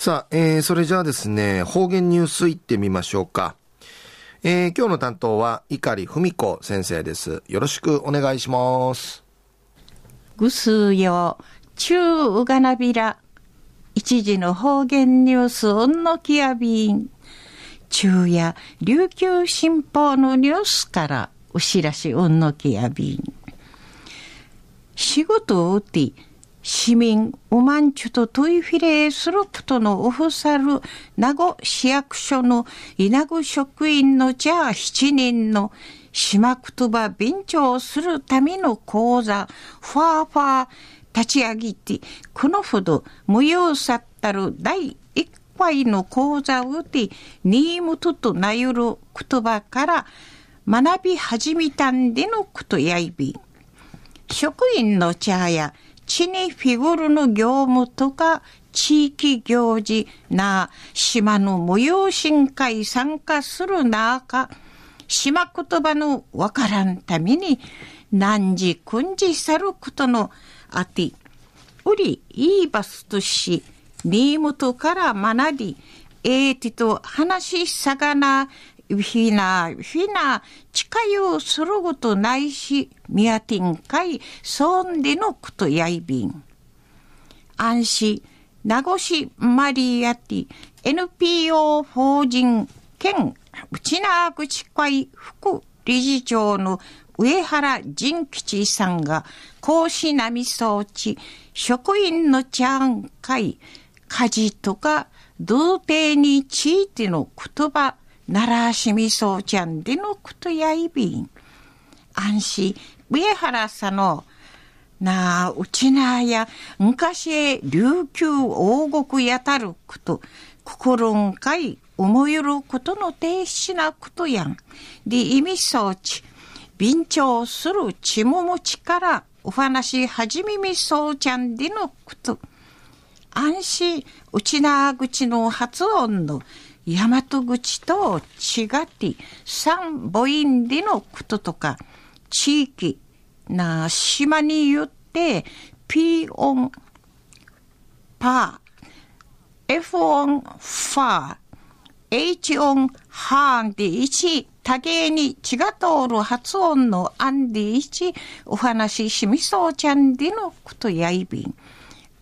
さあ、えー、それじゃあですね、方言ニュースいってみましょうか。えー、今日の担当は、碇文子先生です。よろしくお願いします。ぐすよ、中うがなびら。一時の方言ニュース、うんのきやびん。中夜、琉球新報のニュースから、お知らしうんのきやびん。仕事を打って、市民おまんちゅとトイフィレーすることのオフサル名護市役所の稲子職員のじゃあ七人の島言葉便調するための講座ファーファー立ち上げてこのほど無用さったる第一回の講座をてニームトとなゆる言葉から学び始めたんでのことやいび職員の茶や地にフィグルの業務とか地域行事な島の無用深会参加する中、島言葉のわからんために何時訓示さることのあて、うりいいバスとし、ニームとから学び、えー、てと話しさがなひな、ひな、近よすることないし、みやてんかい、そんでのことやいびん。安心、名護市マリアティ、NPO 法人兼内縄口会副理事長の上原仁吉さんが、講師並装置、職員のちゃん会、家事とか、童貞についての言葉、奈良しみそうちゃんでのことやいびん。安心、上原さの、なあ、うちなあや、昔へ琉球王国やたること、心んかい、思いることの停止なことやん。で、意味装置、便調するちももちからお話始めみそうちゃんでのこと。安心、うちなあ口の発音の大和口と違って三母音でのこととか地域な島によって P 音パー F 音ファー H 音ハーンで1多芸に血が通る発音のアンで1お話ししみそうちゃんでのことやいびん。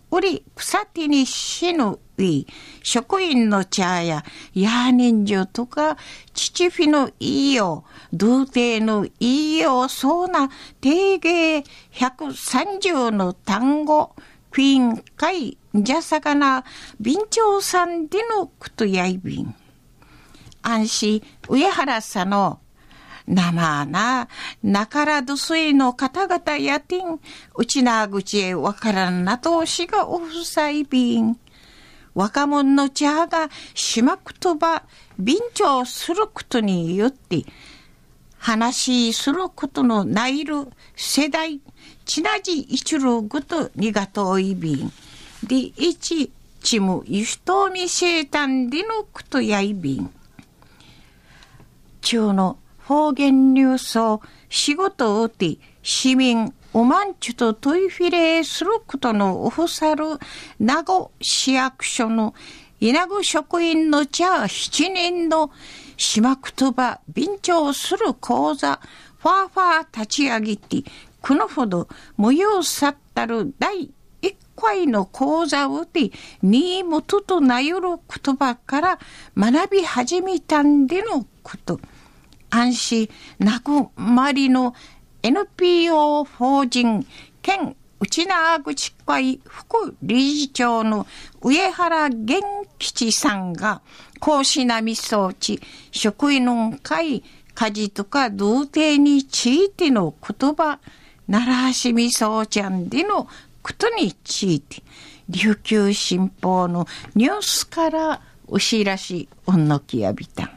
うり草手に死ぬい、職員の茶や、ヤーニンジュとか、父フのいいよ、童貞のいいよ、そうな、定芸130の単語、フィン、カイ、じゃさかな、備長さんでのことやいびん。安心、上原さんの、生な、なからどすいの方々やてん、うちな口へわからんなとしがおふさいびん。若者の茶が島言葉、便調することによって、話することのないる世代、ちなじ一路ごとにがといびん。で、一、ちむゆしとみ生誕でのことやいびん。中の方言ニュースを仕事をて市民おまんちゅとトイフィレすることのオフサル名護市役所の稲子職員の茶七人の島言葉便調する講座ファーファー立ち上げてこのほど無用さったる第一回の講座をて新元ととなゆる言葉から学び始めたんでのこと。安心なくまりの NPO 法人兼内縄口会副理事長の上原元吉さんが講師並み装置職員の会家事とか童貞についての言葉奈良橋みそうちゃんでのことについて琉球新報のニュースからお知らしおんのきやびたん。